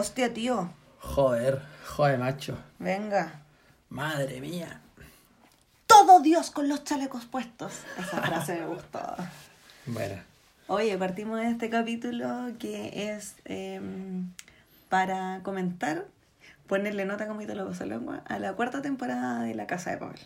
Hostia, tío. Joder, joder, macho. Venga. Madre mía. Todo Dios con los chalecos puestos. Esa frase me gustó. Bueno, Oye, partimos de este capítulo que es em, para comentar, ponerle nota como lo pasó lengua a la cuarta temporada de La Casa de Papel.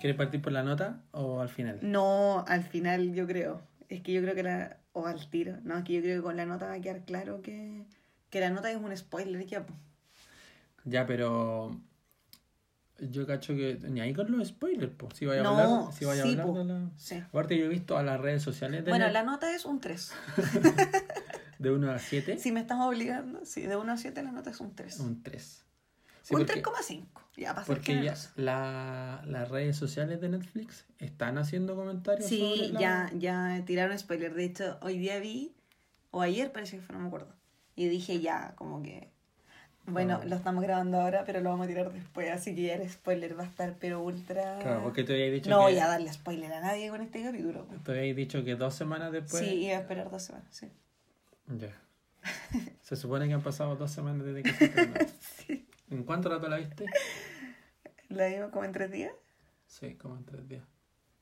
¿Quieres partir por la nota o al final? No, al final yo creo. Es que yo creo que la. O al tiro. No, es que yo creo que con la nota va a quedar claro que, que la nota es un spoiler ya. Ya, pero. Yo cacho que. Ni ahí con los spoilers, pues. Si vaya a No, hablar. Si vaya sí, a hablar la- Sí. Aparte, yo he visto a las redes sociales de, Bueno, Net- la nota es un 3. de 1 a 7. Si me estás obligando, sí, de 1 a 7 la nota es un 3. Un 3. Sí, un porque, 3,5. Ya para ser porque ya la- las redes sociales de Netflix están haciendo comentarios sobre Sí, la- ya, ya tiraron spoiler. De hecho, hoy día vi, o ayer parece que fue, no me acuerdo. Y dije ya, como que. Bueno, Ah. lo estamos grabando ahora, pero lo vamos a tirar después. Así que ya el spoiler va a estar, pero ultra. Claro, porque te había dicho no que. voy a darle spoiler a nadie con este capítulo. Te había dicho que dos semanas después. sí, iba a esperar dos semanas, sí. Ya. Se supone que han pasado dos semanas desde que se estrenó. ¿En cuánto rato la viste? ¿La vimos como en tres días? Sí, como en tres días.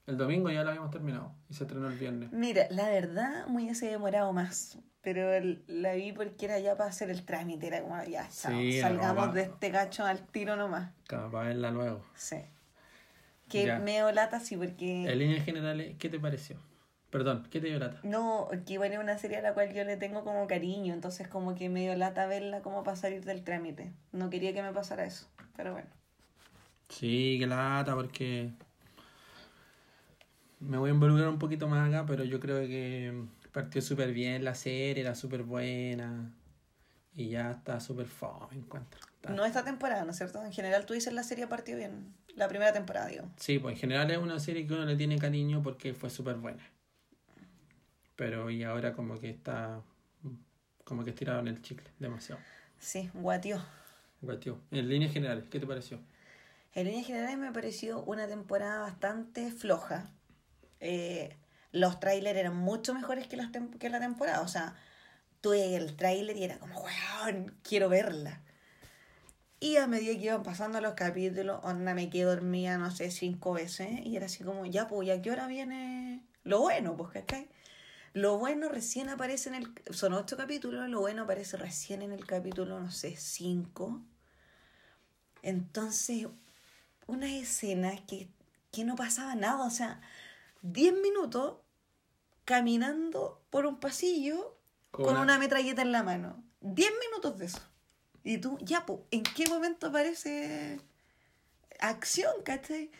El domingo ya la habíamos terminado y se estrenó el viernes. Mira, la verdad, muy hubiese demorado más. Pero el- la vi porque era ya para hacer el trámite. Era como, ya, chao, Sí, salgamos de este cacho al tiro nomás. Para verla luego. Sí. Que medio lata, sí, porque. En líneas generales, ¿qué te pareció? Perdón, ¿qué te dio lata? No, que igual es una serie a la cual yo le tengo como cariño, entonces como que medio lata verla como para salir del trámite. No quería que me pasara eso, pero bueno. Sí, que lata, porque me voy a involucrar un poquito más acá, pero yo creo que partió súper bien la serie, era súper buena y ya está súper fome, encuentro. Está- No esta temporada, ¿no es cierto? En general tú dices la serie partió bien. La primera temporada, digo. Sí, pues en general es una serie que uno le tiene cariño porque fue súper buena. Pero y ahora como que está, como que estiraron el chicle demasiado. Sí, guatio. Guatio. En líneas generales, ¿qué te pareció? En líneas generales me pareció una temporada bastante floja. Eh, los trailers eran mucho mejores que, las que la temporada. O sea, tuve el tráiler y era como, weón, quiero verla. Y a medida que iban pasando los capítulos, onda me quedé dormida, no sé, cinco veces. Y era así como, ya, pues, ¿y a qué hora viene lo bueno? Pues, ¿cachai? Lo bueno recién aparece en el... Son ocho capítulos, lo bueno aparece recién en el capítulo, no sé, cinco. Entonces, unas escenas que, que no pasaba nada, o sea, 10 minutos caminando por un pasillo Con con, una- una... metralleta en la mano. 10 minutos de eso. Y tú, ya, po, ¿en qué momento aparece acción, cachai?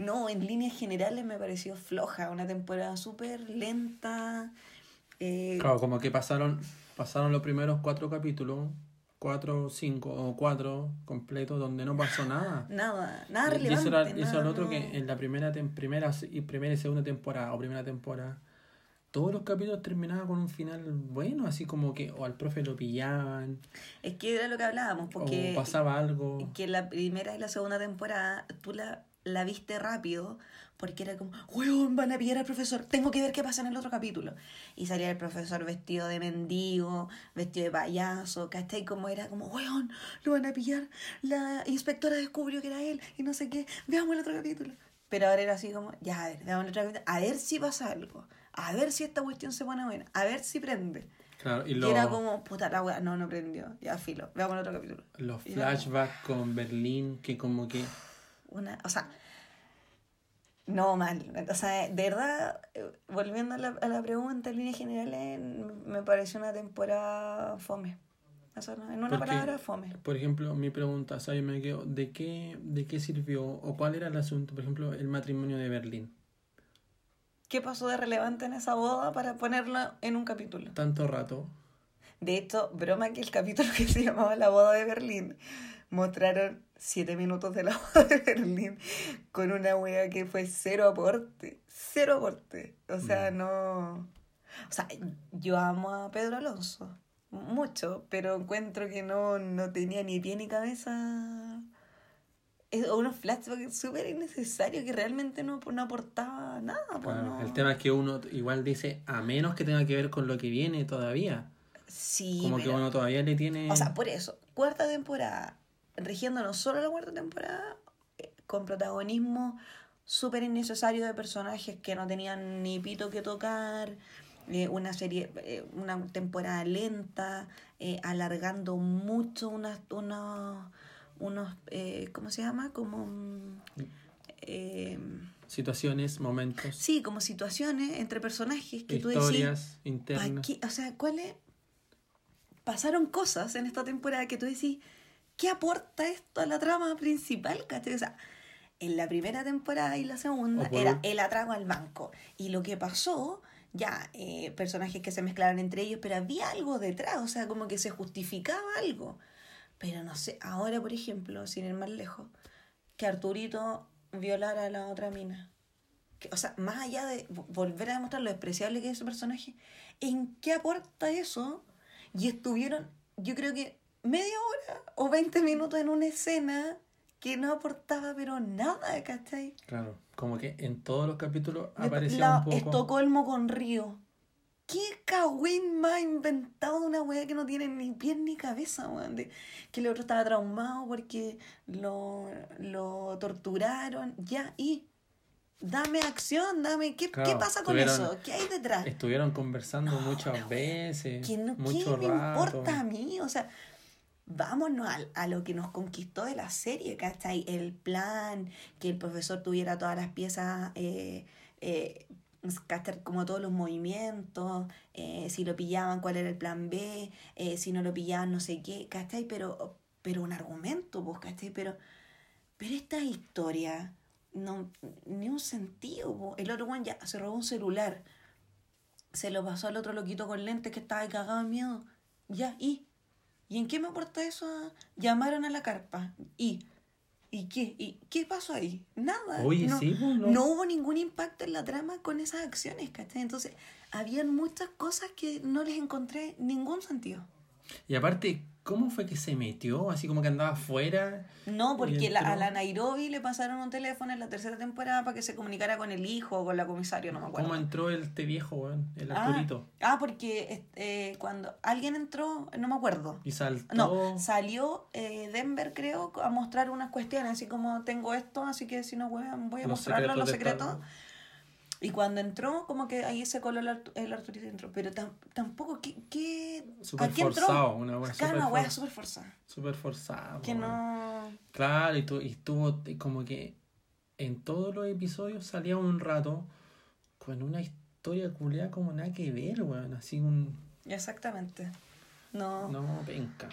No, en líneas generales me pareció floja, una temporada súper lenta. eh, Claro, como que pasaron, pasaron los primeros cuatro capítulos, cuatro, cinco o cuatro completos donde no pasó nada. Nada, nada Y relevante. eso era, eso nada, era lo otro no. que en la primera, tem- primera y primera y segunda temporada o primera temporada, todos los capítulos terminaban con un final bueno, así como que o al profe lo pillaban, Es que era lo que hablábamos, porque o pasaba algo. que la primera y la segunda temporada tú la, la viste rápido porque era como, weón, van a pillar al profesor, tengo que ver qué pasa en el otro capítulo. Y salía el profesor vestido de mendigo, vestido de payaso, ¿cachai? Como era como, weón, lo van a pillar, la inspectora descubrió que era él y no sé qué, veamos el otro capítulo. Pero ahora era así como, ya, a ver, veamos el otro capítulo, a ver si pasa algo, a ver si esta cuestión se pone buena, a ver si prende. Claro, y era como, puta la weá, no, no prendió, ya filo, veamos el otro capítulo. los como- flashbacks con Berlín, que como que... una, o sea, no mal, o sea, de verdad, eh, volviendo a la, a la pregunta en líneas generales, me pareció una temporada fome. En una Porque, palabra, fome. Por ejemplo, mi pregunta, o sea, yo me quedo, ¿de qué, ¿de qué sirvió o cuál era el asunto? Por ejemplo, el matrimonio de Berlín. ¿Qué pasó de relevante en esa boda para ponerlo en un capítulo? Tanto rato. De hecho, broma que el capítulo que se llamaba La boda de Berlín, mostraron siete minutos de la boda de Berlín con una wea que fue cero aporte. Cero aporte. O sea, Mm. no. O sea, yo amo a Pedro Alonso. mucho, pero encuentro que no, no tenía ni pie ni cabeza. Es unos flashbacks súper innecesarios que realmente no, no aportaba nada. pues, Claro, no. El tema es que uno igual dice, a menos que tenga que ver con lo que viene todavía. Sí, Como que uno todavía le tiene... O sea, por eso, cuarta temporada, rigiéndonos solo la cuarta temporada, eh, con protagonismo súper innecesario de personajes que no tenían ni pito que tocar, eh, una serie, eh, una temporada lenta, eh, alargando mucho unas, unos, unos ¿cómo se llama? Como... eh, Situaciones, momentos, sí, como situaciones entre personajes que tú decís... historias ¿Pa' internas. O sea, ¿cuáles? Pasaron cosas en esta temporada que tú decís, ¿qué aporta esto a la trama principal? ¿cachai? O sea, en la primera temporada y la segunda era el atraco al banco. Y lo que pasó, ya, eh, personajes que se mezclaron entre ellos, pero había algo detrás, o sea, como que se justificaba algo. Pero no sé, ahora, por ejemplo, sin ir más lejos, que Arturito violara a la otra mina. Que, o sea, más allá de vo- volver a demostrar lo despreciable que es ese personaje, ¿en qué aporta eso? Y estuvieron, yo creo que media hora o 20 minutos en una escena que no aportaba pero nada, ¿cachai? Claro, como que en todos los capítulos aparecía la- un poco... Estocolmo con Río. ¿Qué cagüín más inventado de una weá que no tiene ni pies ni cabeza, weón? Que el otro estaba traumado porque lo, lo torturaron. Ya, y dame acción, dame. ¿Qué, Claro, ¿qué pasa con eso? ¿Qué hay detrás? Estuvieron conversando muchas veces, que no, mucho ¿Qué me importa a mí? O sea, vámonos a, a lo que nos conquistó de la serie, ¿cachai? El plan, que el profesor tuviera todas las piezas, eh, eh, como todos los movimientos, eh, si lo pillaban, cuál era el plan B, eh, si no lo pillaban, no sé qué, ¿cachai? Pero, pero un argumento, pues, ¿cachai? Pero, pero esta historia, no, ni un sentido, po. El otro one ya se robó un celular se lo pasó al otro loquito con lentes que estaba ahí cagado en miedo. Ya, ¿y? ¿Y en qué me aporta eso? Llamaron a la carpa. ¿Y? ¿Y qué? ¿Y qué pasó ahí? Nada. Oye, no, sí, no. no hubo ningún impacto en la trama con esas acciones, ¿cachai? Entonces, habían muchas cosas que no les encontré ningún sentido. Y aparte, ¿cómo fue que se metió? Así como que andaba afuera. No, porque la- a la Nairobi le pasaron un teléfono en la tercera temporada para que se comunicara con el hijo o con la comisaria, no me acuerdo. ¿Cómo entró el, este viejo, weón? El Ah, Arturito. Ah, porque eh, cuando alguien entró, no me acuerdo. Y saltó. No, salió eh, Denver, creo, a mostrar unas cuestiones, así como tengo esto, así que si no voy a, voy a Los mostrarlo, secretos los secretos. Y cuando entró, como que ahí se coló el, el Arturito y entró. Pero tam- tampoco, ¿qué, qué, Súper ¿a qué entró? forzado, una wea Claro, súper una wea súper forzada. Súper forzado. Que no... Claro, y, tu- y estuvo y como que en todos los episodios salía un rato con una historia culiada como nada que ver, weón. Así un. Exactamente. No. No, penca,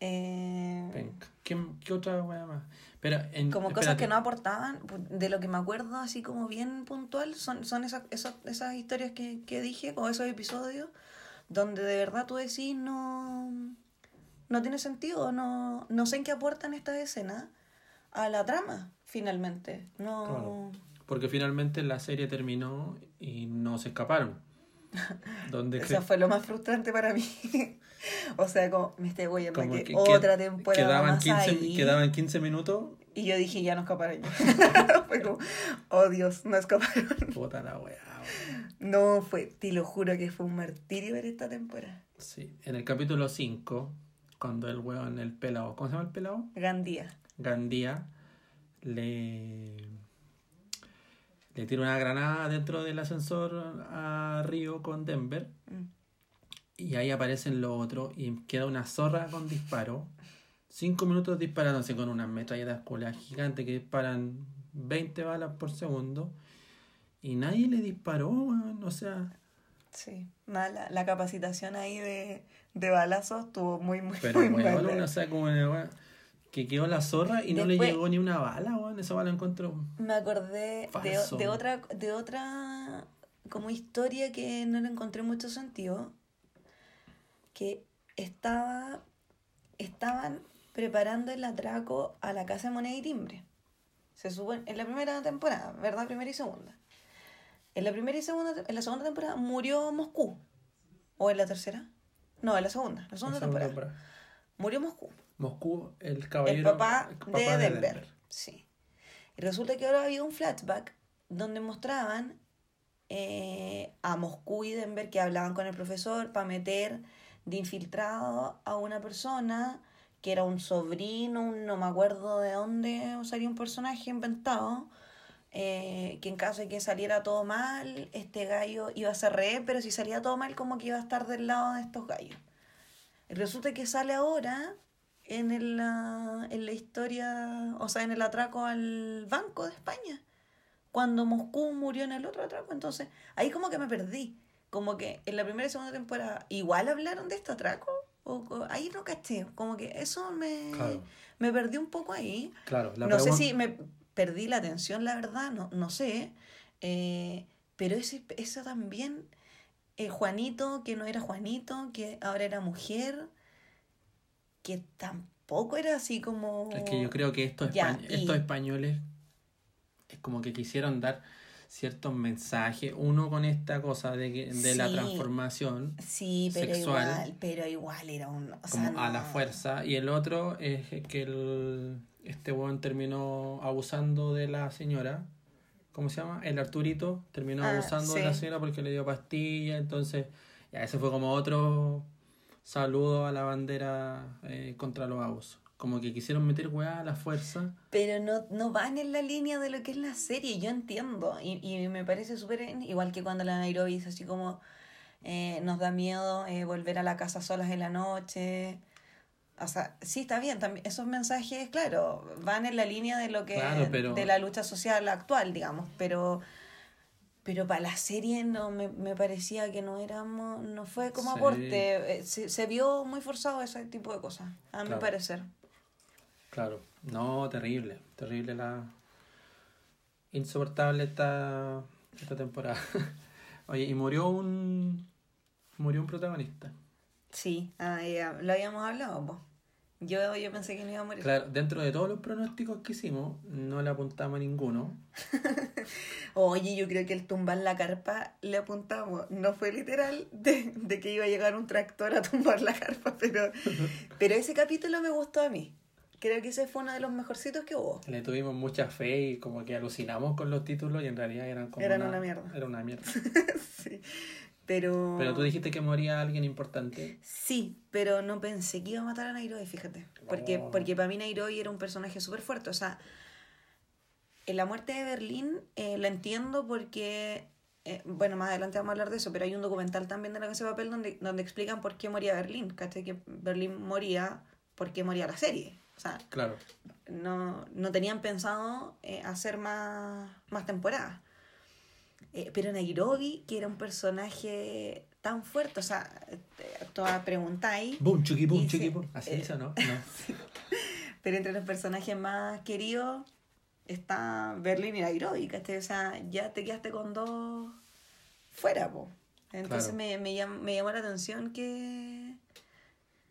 eh. ¿Qué, qué otra weá más? Pero en, como cosas que no aportaban, pu- de lo que me acuerdo así como bien puntual, son, son esas, esas, esas historias que, que dije, o esos episodios, donde de verdad tú decís no, no tiene sentido, no, no sé en qué aportan estas escenas a la trama, finalmente. No, Claro. Porque finalmente la serie terminó y no se escaparon. Donde eso fue lo más frustrante para mí. o sea, como me estoy como que, que- otra temporada quedaban más 15, ahí. quedaban 15 minutos. Y yo dije, ya no escaparon. fue como, oh Dios, no escaparon. Puta la weá. No, fue, te lo juro que fue un martirio ver esta temporada. Sí. En el capítulo 5, cuando el weón, el pelado, ¿cómo se llama el pelado? Gandía. Gandía le, le tira una granada dentro del ascensor a Río con Denver Mm. y ahí aparecen los otros y queda una zorra con disparo. Cinco minutos disparándose con unas metralletas gigantes que disparan 20 balas por segundo y nadie le disparó, o sea, Sí. Mala. La capacitación ahí de, de balazos estuvo muy, muy, pero muy mala. uno sabe como una weá que quedó la zorra y no le llegó ni una bala, weón, esa bala encontró. Me acordé de, otra, de otra como historia que no le encontré mucho sentido. Que estaba, estaban preparando el atraco a la casa de moneda y timbre. Se supone, en la primera temporada, ¿verdad? Primera y segunda. En la primera y segunda, en la segunda temporada murió Moscú. ¿O en la tercera? No, en la segunda, la segunda La segunda temporada. temporada. Murió Moscú. Moscú, el El caballero. papá, el papá de, Denver. Sí. Y resulta que ahora había un flashback donde mostraban eh, a Moscú y Denver que hablaban con el profesor para meter de infiltrado a una persona que era un sobrino, un- no me acuerdo de dónde salía un personaje inventado, eh, que en caso de que saliera todo mal, este gallo iba a ser re, pero si salía todo mal, como que iba a estar del lado de estos gallos. Resulta que sale ahora en, el, ah, en la historia, o sea, en el atraco al Banco de España, cuando Moscú murió en el otro atraco. Entonces, ahí como que me perdí. Como que en la primera y segunda temporada igual hablaron de este atraco. O, o- ahí no caché. Como que eso me, Claro. me perdí un poco ahí. Claro, la no sé si me perdí la atención, la verdad, no, no sé. Eh, pero ese, eso también, eh, Juanito, que no era Juanito, que ahora era mujer, que tampoco era así como... Es que yo creo que estos, Ya, españ- y- estos españoles es como que quisieron dar ciertos mensajes. Uno con esta cosa de, que, de la transformación Sí, pero sexual. igual, pero igual era un... o como sea, a la fuerza. Y el otro es que el, este weón terminó abusando de la señora. ¿Cómo se llama? El Arturito terminó Ah, abusando de la señora porque le dio pastilla. Entonces, ya ese fue como otro saludo a la bandera eh, contra los abusos. Como que quisieron meter weá a la fuerza. Pero no, no van en la línea de lo que es la serie, yo entiendo. Y, y me parece súper... Igual que cuando la Nairobi dice así como... eh, nos da miedo eh, volver a la casa solas en la noche. O sea, sí, está bien. También, esos mensajes, claro, van en la línea de lo que... Claro, pero- De la lucha social actual, digamos. Pero... Pero para la serie no me, me parecía que no éramos, no fue como Sí. aporte. Eh, Se, se vio muy forzado ese tipo de cosas, a mi parecer. Claro, no, terrible, terrible la... Insoportable esta, esta temporada. Oye, y murió un... Murió un protagonista. Sí, ah, ya, lo habíamos hablado, po. Yo, yo pensé que no iba a morir. Claro, dentro de todos los pronósticos que hicimos, no le apuntamos a ninguno. Oye, yo creo que el tumbar la carpa le apuntamos. No fue literal de, de que iba a llegar un tractor a tumbar la carpa, pero, pero ese capítulo me gustó a mí. Creo que ese fue uno de los mejorcitos que hubo. Le tuvimos mucha fe y como que alucinamos con los títulos y en realidad eran como Eran una mierda. Era una mierda. sí, pero... Pero tú dijiste que moría alguien importante. Sí, pero no pensé que iba a matar a Nairobi, fíjate. Porque, No. porque para mí Nairobi era un personaje súper fuerte. O sea, en la muerte de Berlín eh, la entiendo porque, eh, bueno, más adelante vamos a hablar de eso, pero hay un documental también de la Casa de Papel donde, donde explican por qué moría Berlín. ¿Cachai? Que Berlín moría porque moría la serie. O sea, Claro. no, no tenían pensado eh, hacer más, más temporadas. Eh, pero Nairobi, que era un personaje tan fuerte, o sea, te- toda preguntáis, Boom, chuki, boom, chuki, boom. Así eh, dice, ¿no? No. pero entre los personajes más queridos está Berlín y Nairobi, ¿cachai? O sea, ya te quedaste con dos fuera, po. Entonces Claro. me, me, llam- me llamó la atención que,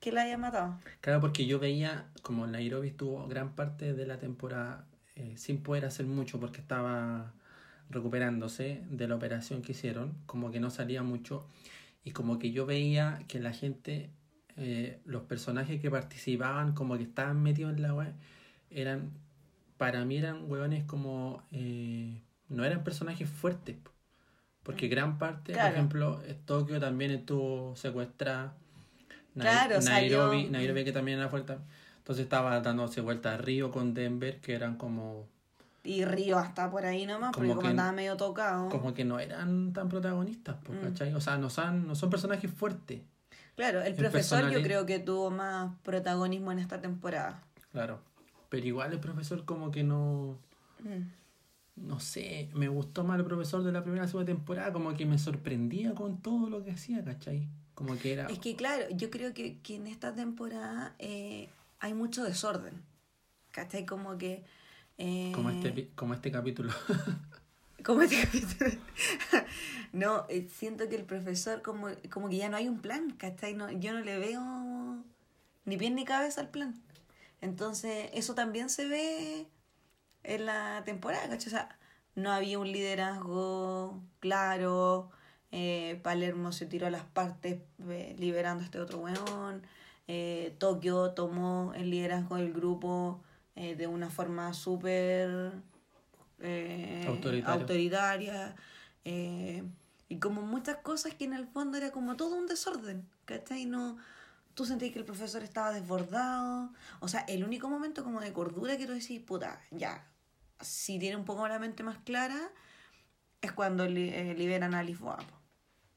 que la haya matado. Claro, porque yo veía como Nairobi estuvo gran parte de la temporada eh, sin poder hacer mucho porque estaba recuperándose de la operación que hicieron, como que no salía mucho y como que yo veía que la gente, eh, los personajes que participaban, como que estaban metidos en la web, eran, para mí eran hueones como, eh, no eran personajes fuertes, porque gran parte, Claro. por ejemplo, eh, Tokio también estuvo secuestrada. Claro, Nairobi, salió- Nairobi que también era fuerte. Entonces estaba dándose vuelta a Río con Denver, que eran como, Y Río hasta por ahí nomás, porque Como como que- andaba medio tocado. como que no eran tan protagonistas, pues, Mm. ¿cachai? O sea, no son, no son personajes fuertes, Claro, el El profesor yo creo que tuvo más protagonismo en esta temporada. claro. Pero igual el profesor como que no, Mm. no sé, me gustó más el profesor de la primera segunda temporada, como que me sorprendía con todo lo que hacía, ¿cachai? Como que era... Es que claro, yo creo que, que en esta temporada eh, hay mucho desorden. ¿Cachai? Como que... eh, Como este, pi- como este capítulo. como este capítulo. no, eh, siento que el profesor como, como que ya no hay un plan, ¿cachai? No, yo no le veo ni pie ni cabeza al plan. Entonces, eso también se ve en la temporada, ¿cachai? O sea, no había un liderazgo claro, Eh, Palermo se tiró a las partes eh, liberando a este otro weón. Eh, Tokio tomó el liderazgo del grupo eh, de una forma súper eh, autoritaria. eh, y como muchas cosas que en el fondo era como todo un desorden. ¿Cachai? No, tú sentías que el profesor estaba desbordado. O sea, el único momento como de cordura que tú decís, puta, ya, si tiene un poco la mente más clara, es cuando li- liberan a Lisboa.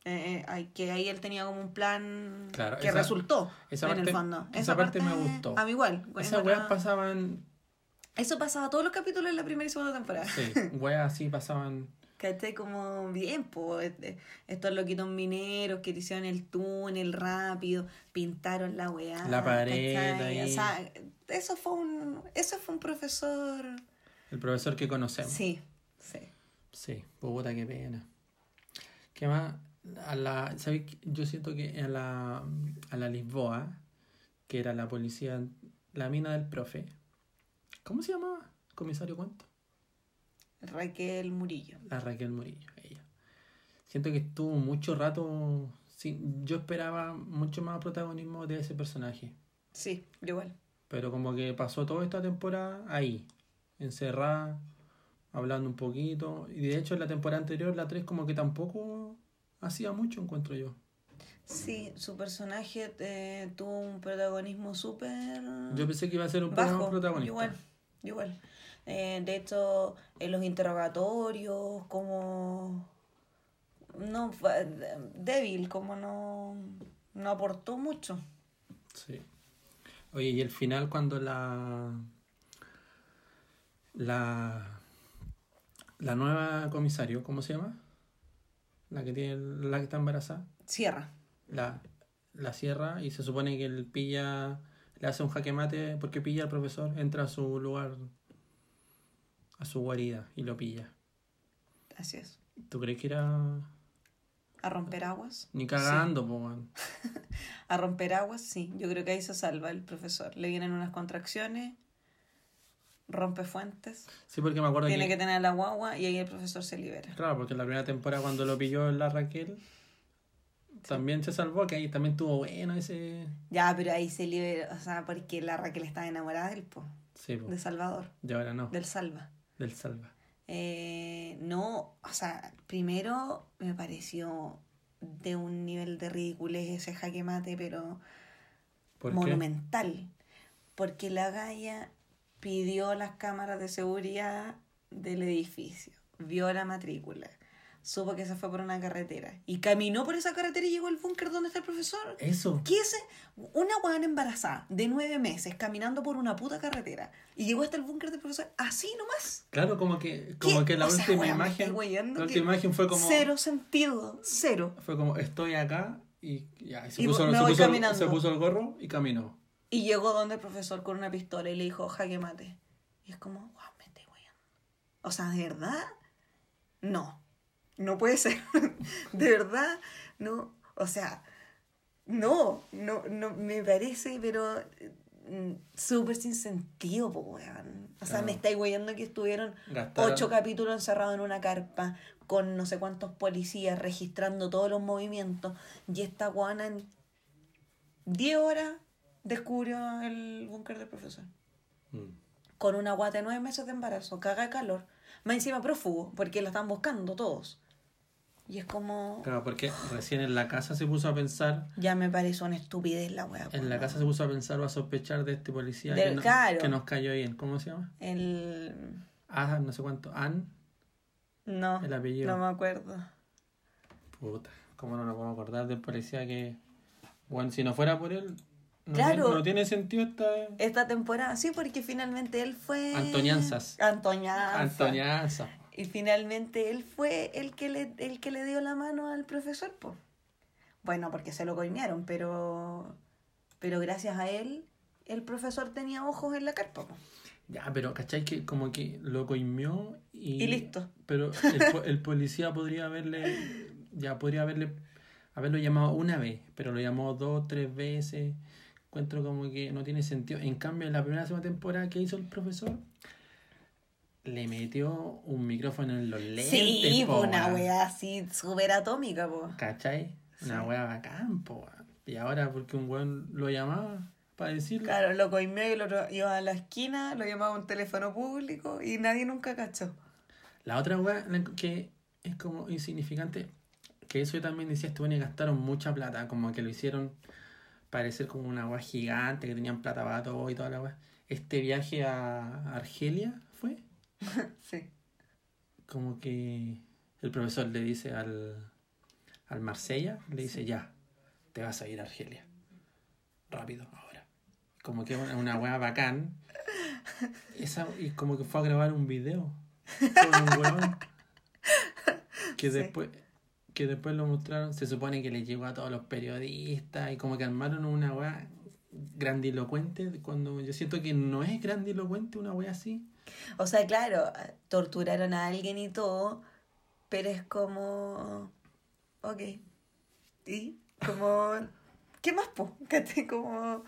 Eh, eh, que ahí él tenía como un plan Claro, que esa- resultó esa en el fondo. esa parte me gustó. A mí igual. Esas weas pasaban. Eso pasaba todos los capítulos en la primera y segunda temporada. Sí, weas así pasaban. ¿Cachai? Como bien, pues estos loquitos mineros que hicieron el túnel rápido, pintaron la weá. La pared. O sea, eso fue un, eso fue un profesor. El profesor que conocemos. Sí, sí. Sí, puta, qué pena. ¿Qué más? A la, ¿sabes? Yo siento que a la, a la Lisboa, que era la policía, la mina del profe, ¿cómo se llamaba? ¿Comisario cuánto? Raquel Murillo. La Raquel Murillo, ella. Siento que estuvo mucho rato. Sí, yo esperaba mucho más protagonismo de ese personaje. Sí, igual. Pero como que pasó toda esta temporada ahí, encerrada, hablando un poquito. Y de hecho en la temporada anterior, la 3, como que tampoco hacía mucho, encuentro yo. Sí, su personaje eh, tuvo un protagonismo súper Yo pensé que iba a ser un bajo. protagonista. Igual, igual. Eh, de hecho, en los interrogatorios, como no fue débil, como no, no aportó mucho. Sí. Oye, y el final cuando la. La. La nueva comisario, ¿cómo se llama? La que tiene la que está embarazada. Cierra. La, la cierra y se supone que él pilla. Le hace un jaque mate porque pilla al profesor, entra a su lugar. a su guarida y lo pilla. Así es. ¿Tú crees que era.? A romper aguas. Ni cagando, po, weón. A romper aguas, sí. Yo creo que ahí se salva el profesor. Le vienen unas contracciones, rompe fuentes, Sí, porque me acuerdo tiene que tener la guagua y ahí el profesor se libera. Claro, porque en la primera temporada cuando lo pilló la Raquel, también se salvó, que ahí también tuvo bueno ese... Ya, pero ahí se libera, o sea, porque la Raquel estaba enamorada del po, Sí, po. de Salvador, y ahora no, del Salva. del Salva. Eh, no, o sea, primero me pareció de un nivel de ridiculez ese jaque mate, pero ¿Por qué? monumental. Porque la Gaia pidió las cámaras de seguridad del edificio, vio la matrícula, supo que se fue por una carretera y caminó por esa carretera y llegó al búnker donde está el profesor. Eso, ¿Qué es? Una huevona embarazada de nueve meses caminando por una puta carretera y llegó hasta el búnker del profesor así nomás. claro, como que, como ¿Qué? que la O sea, última imagen, la última imagen fue como, Cero sentido, cero. fue como, estoy acá y ya, y se, Y puso, se, puso se puso el gorro y caminó. Y llegó donde el profesor con una pistola y le dijo, jaque mate. Y es como, wow, me estoy weyando. O sea, ¿de verdad? No. No puede ser. ¿De verdad? No. O sea, no. No, no me parece, pero mm, súper sin sentido, po, weón. O sea, me estáis weyando que estuvieron Gastaron- ocho capítulos encerrados en una carpa con no sé cuántos policías registrando todos los movimientos. Y esta guana en 10 horas descubrió el búnker del profesor. Mm. Con una guata de nueve meses de embarazo, caga de calor. Más encima prófugo, porque la están buscando todos. Y es como. Claro, porque recién en la casa se puso a pensar, Ya me parece una estupidez la wea. en la casa se puso a pensar o a sospechar de este policía Del que, no- caro. que nos cayó bien. ¿Cómo se llama? El. Ah, no sé cuánto. Ann. No. El apellido. No me acuerdo. Puta, ¿cómo no nos podemos acordar del policía que, bueno, si no fuera por él, no, Claro. tiene, no tiene sentido esta... Esta temporada, sí, porque finalmente él fue. Antoñanzas. Antoñanzas. Antoñaza. Y finalmente él fue el que le, el que le dio la mano al profesor, pues. Bueno, porque se lo coimearon, pero. Pero gracias a él, el profesor tenía ojos en la carpa, po. Ya, pero ¿cachai? Que como que lo coimió y... Y listo. Pero el, el policía podría haberle... Ya, podría haberle... Haberlo llamado una vez, pero lo llamó dos, tres veces. Encuentro como que no tiene sentido. En cambio, en la primera segunda temporada que hizo el profesor, le metió un micrófono en los lentes. Sí, po, una weón. weá así súper atómica, po. ¿Cachai? Una Sí. wea bacán, po. Y ahora porque un weón lo llamaba para decirlo. Claro, lo coimió y el otro iba a la esquina, lo llamaba a un teléfono público y nadie nunca cachó. La otra wea que es como insignificante, que eso yo también decía, este y gastaron mucha plata, como que lo hicieron parecer como una wea gigante, que tenían plata para todo y toda la wea. Este viaje a Argelia fue Sí. como que el profesor le dice al, al Marsella, le dice ya, te vas a ir a Argelia. Rápido, ahora. Como que una, una wea bacán. Esa, y como que fue a grabar un video con un weón. Que Sí. después, que después lo mostraron, se supone que le llegó a todos los periodistas y como que armaron una wea grandilocuente cuando yo siento que no es grandilocuente una wea así. O sea, claro, torturaron a alguien y todo, pero es como. Ok. ¿Y? Como. ¿Qué más, po? Como.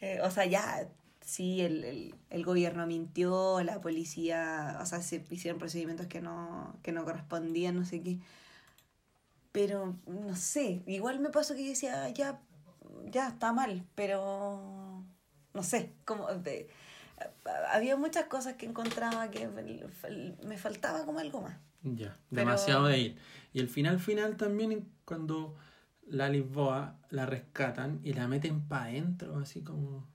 eh, o sea, ya. Sí, el, el, el gobierno mintió, la policía. O sea, se hicieron procedimientos que no, que no correspondían, no sé qué. Pero, no sé. Igual me pasó que yo decía, ya. Ya está mal, pero. No sé. Como. eh, había muchas cosas que encontraba que me faltaba como algo más. Ya, Pero- demasiado de ir. Y el final final también cuando la Lisboa la rescatan y la meten para adentro, así como...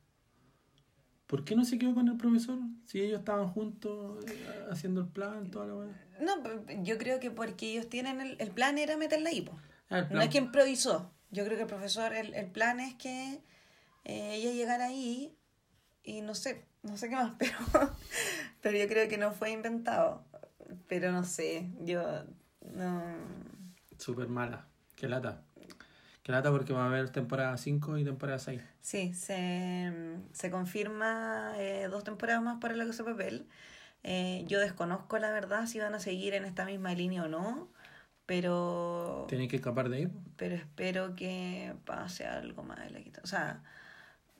¿Por qué no se quedó con el profesor? Si ellos estaban juntos eh, haciendo el plan, toda la weá. No, yo creo que porque ellos tienen el, el plan era meterla ahí, po. Ah, No es que improvisó. Yo creo que el profesor, el, el plan es que eh, ella llegara ahí y no sé, no sé qué más, pero, pero yo creo que no fue inventado. Pero no sé, yo no... Súper mala. Qué lata. Qué lata porque va a haber temporada 5 y temporada 6. Sí, se, se confirma eh, dos temporadas más para la cosa de papel. Eh, yo desconozco la verdad si van a seguir en esta misma línea o no, pero, Tienen que escapar de ahí. pero espero que pase algo más de la quita. O sea,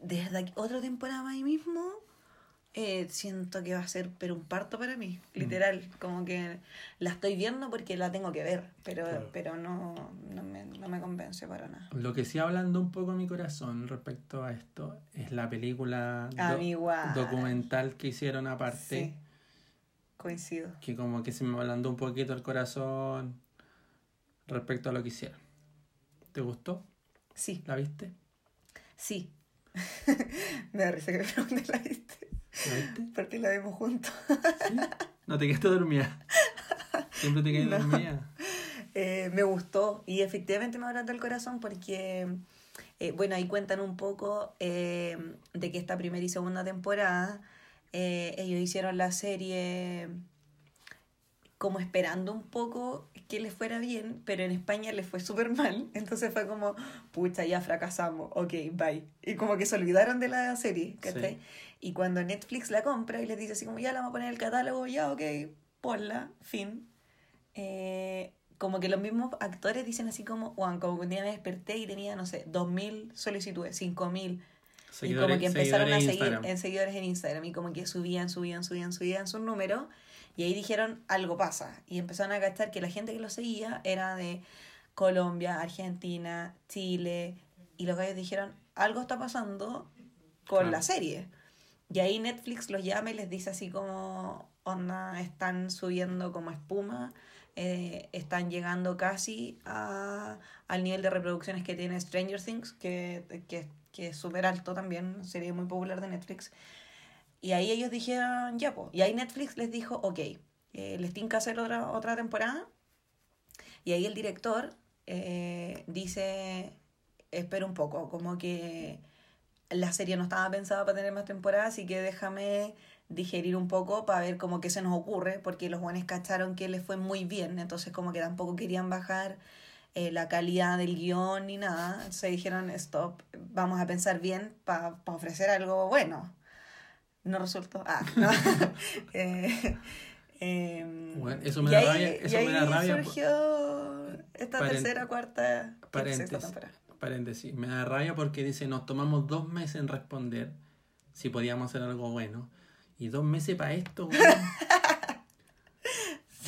desde aquí, otra temporada más ahí mismo, eh, siento que va a ser pero un parto para mí, literal. Como que la estoy viendo porque la tengo que ver, pero, Claro. pero no, no, me, no me convence para nada. Lo que sí hablando un poco mi corazón respecto a esto es la película do- documental que hicieron aparte. Sí, coincido. que como que se me ablandó un poquito el corazón respecto a lo que hicieron. ¿Te gustó? Sí, ¿La viste? sí. me da risa que me la viste. ¿La viste? Porque la vimos juntos. ¿Sí? No te quedaste dormida. Siempre te quedas No. dormida. Eh, me gustó y efectivamente me ablandó el corazón porque, eh, bueno, ahí cuentan un poco eh, de que esta primera y segunda temporada ellos hicieron la serie como esperando un poco que les fuera bien, pero en España les fue súper mal, entonces fue como, pucha, ya fracasamos, ok, bye. Y como que se olvidaron de la serie, ¿cachai? Sí. Y cuando Netflix la compra y les dice así como, ya la vamos a poner en el catálogo, ya, ok, ponla, fin. Eh, como que los mismos actores dicen así como, Juan, como que un día me desperté y tenía, no sé, 2.000 solicitudes, 5.000. Y como que empezaron a seguir Instagram. en seguidores en Instagram y como que subían, subían, subían, subían sus números y ahí dijeron algo pasa y empezaron a cachar que la gente que los seguía era de Colombia, Argentina, Chile y los gallos dijeron algo está pasando con Claro. la serie y ahí Netflix los llama y les dice así como onda están subiendo como espuma eh, están llegando casi a, al nivel de reproducciones que tiene Stranger Things, que, que, que es súper alto también, serie muy popular de Netflix. Y ahí ellos dijeron, ya, pues. Y ahí Netflix les dijo, ok, eh, les tinca hacer otra, otra temporada. Y ahí el director eh, dice, espera un poco, como que la serie no estaba pensada para tener más temporadas, así que déjame digerir un poco para ver como qué se nos ocurre, porque los buenos cacharon que les fue muy bien, entonces como que tampoco querían bajar eh, la calidad del guion ni nada, se dijeron, stop, vamos a pensar bien para ofrecer algo bueno. No resultó. Ah, no. Eh, em, Bueno, eso me y da ahí- rabia- y eso me da ahí rabia por- surgió esta Paren- tercera, cuarta, sexta temporada. Paréntesis. Me da rabia porque dice, nos tomamos dos meses en responder si podíamos hacer algo bueno. Y dos meses para esto, weón.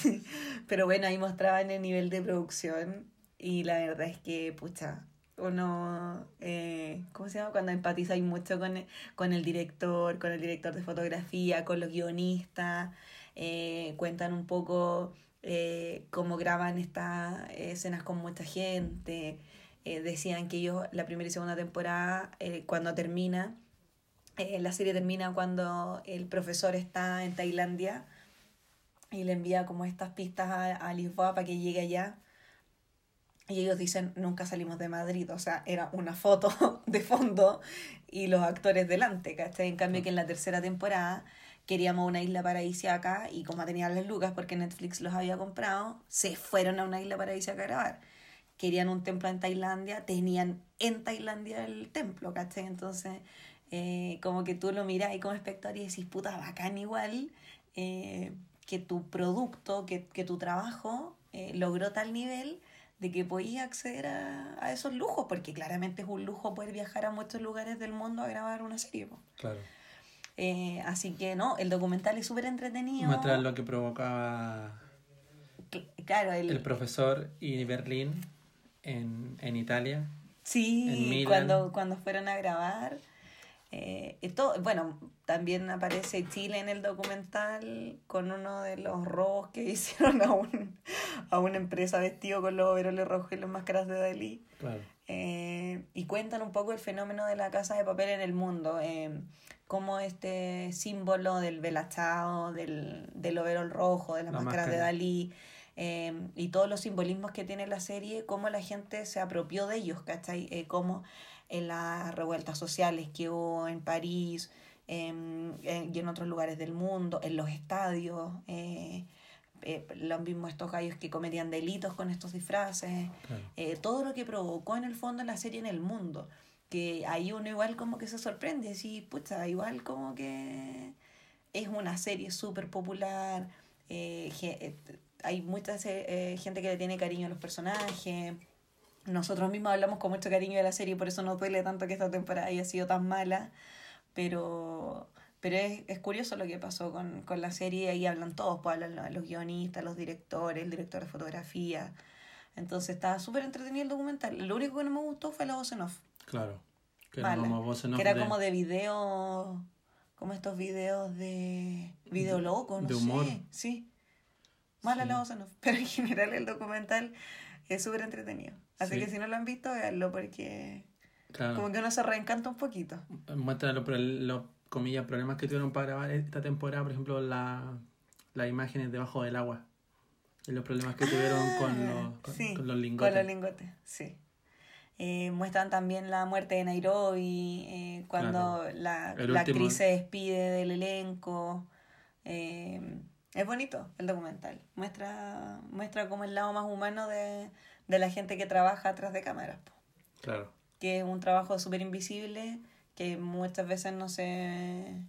Pero bueno, ahí mostraban el nivel de producción y la verdad es que, pucha, uno, eh, ¿cómo se llama? Cuando empatizáis mucho con el, con el director, con el director de fotografía, con los guionistas, eh, cuentan un poco eh, cómo graban estas escenas con mucha gente. Eh, decían que ellos, la primera y segunda temporada, eh, cuando termina, eh, la serie termina cuando el profesor está en Tailandia y le envía como estas pistas a, a Lisboa para que llegue allá. Y ellos dicen, nunca salimos de Madrid, o sea, era una foto de fondo y los actores delante, ¿cachai? En cambio que en la tercera temporada queríamos una isla paradisíaca y como tenían las lucas porque Netflix los había comprado, se fueron a una isla paradisíaca a grabar. Querían un templo en Tailandia, tenían en Tailandia el templo, ¿cachai? Entonces, eh, como que tú lo miras y como espectador y decís, puta, bacán igual, eh, que tu producto, que, que tu trabajo eh, logró tal nivel de que podías acceder a, a esos lujos, porque claramente es un lujo poder viajar a muchos lugares del mundo a grabar una serie. po. Claro. Eh, así que no, el documental es súper entretenido. Muestra lo que provocaba Cl- Claro, el, el profesor y Berlín en, en Italia. en sí, Milán. cuando, cuando fueron a grabar. eh, y todo, bueno, también aparece Chile en el documental con uno de los robos que hicieron a, un, a una empresa vestido con los overoles rojos y las máscaras de Dalí. Claro. Eh, y cuentan un poco el fenómeno de la casa de papel en el mundo, eh, como este símbolo del velachao, del, del overol rojo, de las La máscaras de máscara. Dalí, eh, y todos los simbolismos que tiene la serie, cómo la gente se apropió de ellos, ¿cachai? Eh, cómo en las revueltas sociales que hubo en París em, en- y en otros lugares del mundo, en los estadios, eh, eh, los mismos estos gallos que cometían delitos con estos disfraces eh, todo lo que provocó en el fondo la serie en el mundo. Que ahí uno igual como que se sorprende, sí, pucha, igual como que es una serie súper popular, eh, hay mucha eh, gente que le tiene cariño a los personajes, nosotros mismos hablamos con mucho cariño de la serie, por eso nos duele tanto que esta temporada haya sido tan mala, pero, pero es, es curioso lo que pasó con, con la serie, ahí hablan todos, pues hablan los, los guionistas, los directores, el director de fotografía, entonces estaba súper entretenido el documental. Lo único que no me gustó fue la voz en off. Claro. Que era Mala. como voz en off que era de- como de video, como estos videos de video De- loco, no de humor. sé. Sí. Mala Sí. la voz off. Pero en general el documental es súper entretenido. Así Sí. que si no lo han visto, véanlo porque Claro. como que uno se reencanta un poquito. Muestra los, comillas, problemas que tuvieron para grabar esta temporada, por ejemplo, la, las imágenes debajo del agua. Y los problemas que tuvieron con los, con, Ah, Sí, con los lingotes. Con los lingotes, sí. Eh, muestran también la muerte de Nairobi, eh, cuando Claro. la, la actriz se despide del elenco. Eh, es bonito el documental. Muestra, muestra como el lado más humano de, de la gente que trabaja atrás de cámaras. po. Claro. Que es un trabajo súper invisible, que muchas veces no se,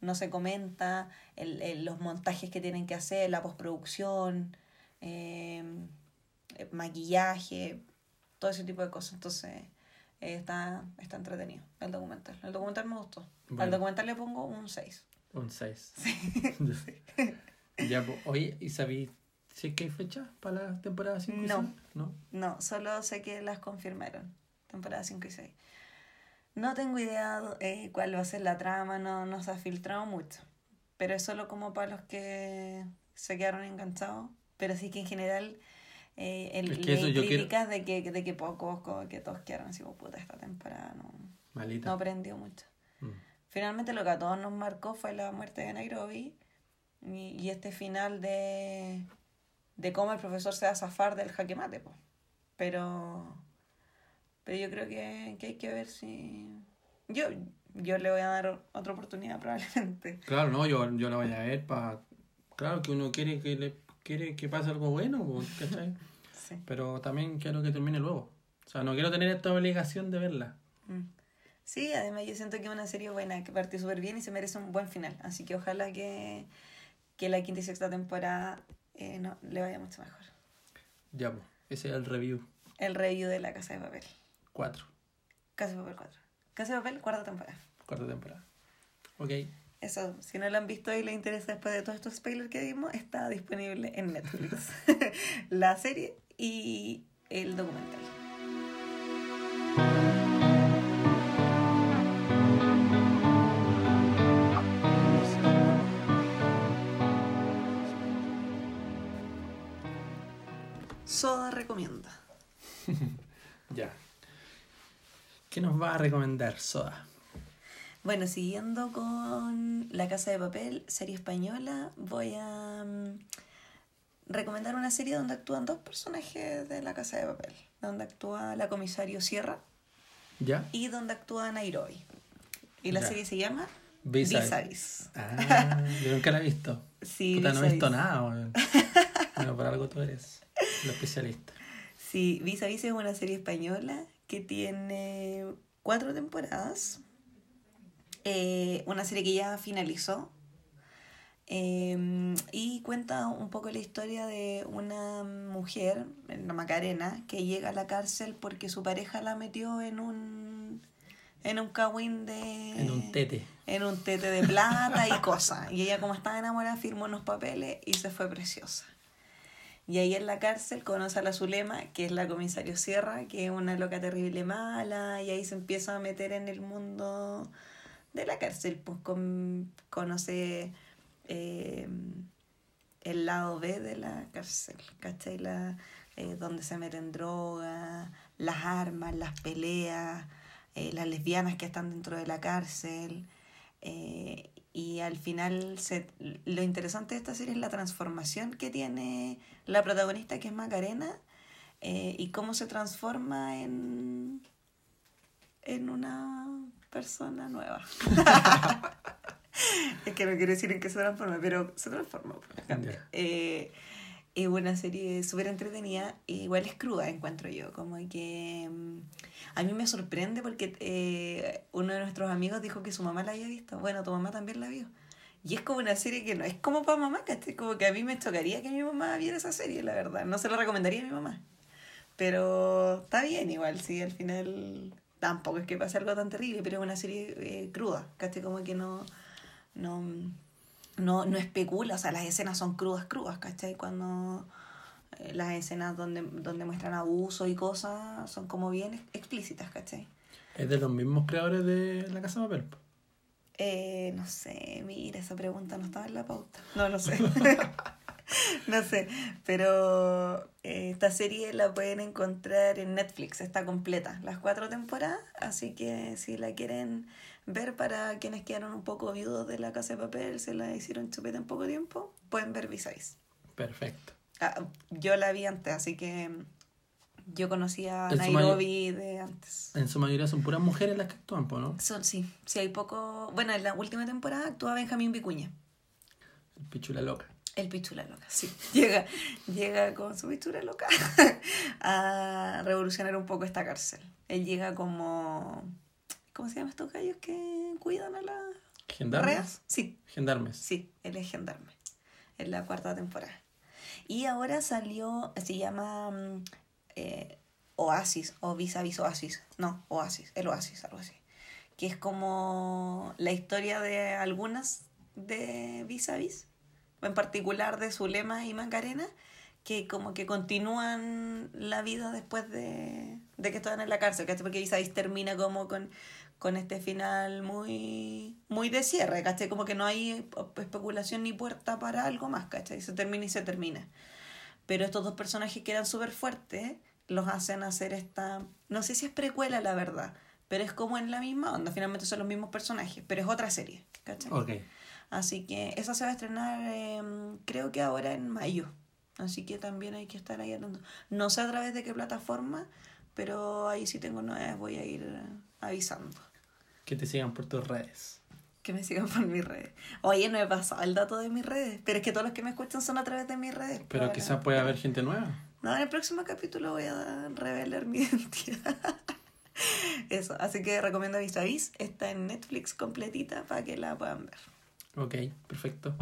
no se comenta, el, el- los montajes que tienen que hacer, la postproducción, eh, eh, maquillaje, todo ese tipo de cosas. Entonces, eh, está, está entretenido el documental. El documental me gustó. Al Bueno. documental le pongo un 6. Un 6. ya, pues, oye, ¿y sabí si es que hay fecha para la temporada 5 y No. 6? No. No, solo sé que las confirmaron. Temporada 5 y 6. No tengo idea eh, cuál va a ser la trama, no, no se ha filtrado mucho. Pero es solo como para los que se quedaron enganchados. Pero sí que en general eh, el, Es que eso yo quiero- críticas de, que, de que pocos, que todos quedaron así como puta esta temporada no, Malita. no aprendió mucho. Mm. Finalmente lo que a todos nos marcó fue la muerte de Nairobi y, y este final de, de cómo el profesor se va a zafar del jaque mate. po. Pero, pero yo creo que, que hay que ver si... Yo, yo le voy a dar otra oportunidad probablemente. Claro, no, yo, yo la voy a ver para... Claro que uno quiere que le quiere que pase algo bueno, pues, ¿cachai? Sí. Pero también quiero que termine luego. O sea, no quiero tener esta obligación de verla. Mm. Sí, además yo siento que es una serie buena, que partió súper bien y se merece un buen final. Así que ojalá que, que la quinta y sexta temporada eh, no, le vaya mucho mejor. Ya, pues, ese es el review. El review de La Casa de Papel. 4, Casa de Papel 4. Casa de Papel, cuarta temporada. cuarta temporada. Ok, eso, si no lo han visto y les interesa después de todos estos spoilers que dimos, está disponible en Netflix. la serie y el documental. Soda recomienda. Ya. ¿Qué nos va a recomendar Soda? Bueno, siguiendo con La Casa de Papel, serie española, voy a mm, recomendar una serie donde actúan dos personajes de La Casa de Papel, donde actúa la comisario Sierra ¿Ya? y donde actúa Nairobi. Y la Ya. serie se llama Vis a. Ah, yo nunca la he visto. Sí, Puta, no he visto Vis. nada. Bueno, por algo tú eres la especialista. Sí, Vis a Vis es una serie española que tiene cuatro temporadas. Eh, una serie que ya finalizó. Eh, y cuenta un poco la historia de una mujer, la Macarena, que llega a la cárcel porque su pareja la metió en un en un cagüín de En un tete. en un tete de plata y cosas. Y ella como estaba enamorada firmó unos papeles y se fue preciosa. Y ahí en la cárcel conoce a la Zulema, que es la comisario Sierra, que es una loca terrible mala, y ahí se empieza a meter en el mundo de la cárcel, pues con, conoce eh, el lado B de la cárcel, ¿cachai? La, eh, donde se meten drogas, las armas, las peleas, eh, las lesbianas que están dentro de la cárcel. Y al final se, lo interesante de esta serie es la transformación que tiene la protagonista que es Macarena eh, y cómo se transforma en, en una persona nueva. es que no quiero decir en qué se transforma, pero se transforma. Eh, es una serie súper entretenida, igual es cruda, encuentro yo, como que mm, a mí me sorprende porque eh, uno de nuestros amigos dijo que su mamá la había visto, bueno, tu mamá también la vio. Y es como una serie que no es como para mamá, ¿cachai? Como que a mí me chocaría que mi mamá viera esa serie, la verdad. No se la recomendaría a mi mamá. Pero está bien igual, sí, al final tampoco es que pase algo tan terrible, pero es una serie eh, cruda, ¿cachai? Como que no, no, no, no especula, o sea, las escenas son crudas, crudas, ¿cachai? Cuando eh, las escenas donde, donde muestran abuso y cosas son como bien ex- explícitas, ¿cachai? Es de los mismos creadores de La Casa de Papel. Eh, no sé, mira, esa pregunta no estaba en la pauta. No, no sé. no sé, pero eh, esta serie la pueden encontrar en Netflix, está completa, las cuatro temporadas, así que si la quieren ver para quienes quedaron un poco viudos de la casa de papel, se la hicieron chupeta en poco tiempo, pueden ver Visáis. Perfecto. Ah, yo la vi antes, así que yo conocía a Nairobi de antes. En su mayoría son puras mujeres las que actúan, ¿no? Son, sí, sí hay poco... Bueno, en la última temporada actúa Benjamín Vicuña. El pichula loca. El pichula loca, sí. Llega, llega con su pichula loca a revolucionar un poco esta cárcel. Él llega como... ¿Cómo se llaman estos gallos que cuidan a las ¿Gendarmes? reas? Sí, Gendarmes. sí, él es gendarme. En la cuarta temporada. Y ahora salió, se llama mm, eh, Oasis o Vis a Vis Oasis. No, Oasis, el Oasis, algo así. Que es como la historia de algunas de Vis a Vis, en particular de Zulema y Macarena, que como que continúan la vida después de, de que están en la cárcel, ¿cachai? Porque Vis termina como con, con este final muy, muy de cierre, ¿cachai? Como que no hay especulación ni puerta para algo más, ¿cachai? Se termina y se termina. Pero estos dos personajes que eran súper fuertes, los hacen hacer esta... No sé si es precuela, la verdad, pero es como en la misma onda. Finalmente son los mismos personajes, pero es otra serie, ¿cachai? Ok. Así que esa se va a estrenar, em, creo que ahora en mayo. Así que también hay que estar ahí atento. No sé a través de qué plataforma, pero ahí sí tengo nuevas, voy a ir avisando. Que te sigan por tus redes. Que me sigan por mis redes. Oye, no he pasado el dato de mis redes, pero es que todos los que me escuchan son a través de mis redes. Pero quizás puede haber gente nueva. No, en el próximo capítulo voy a revelar mi identidad. Eso, así que recomiendo Vis a Vis. Está en Netflix completita para que la puedan ver. Ok, perfecto.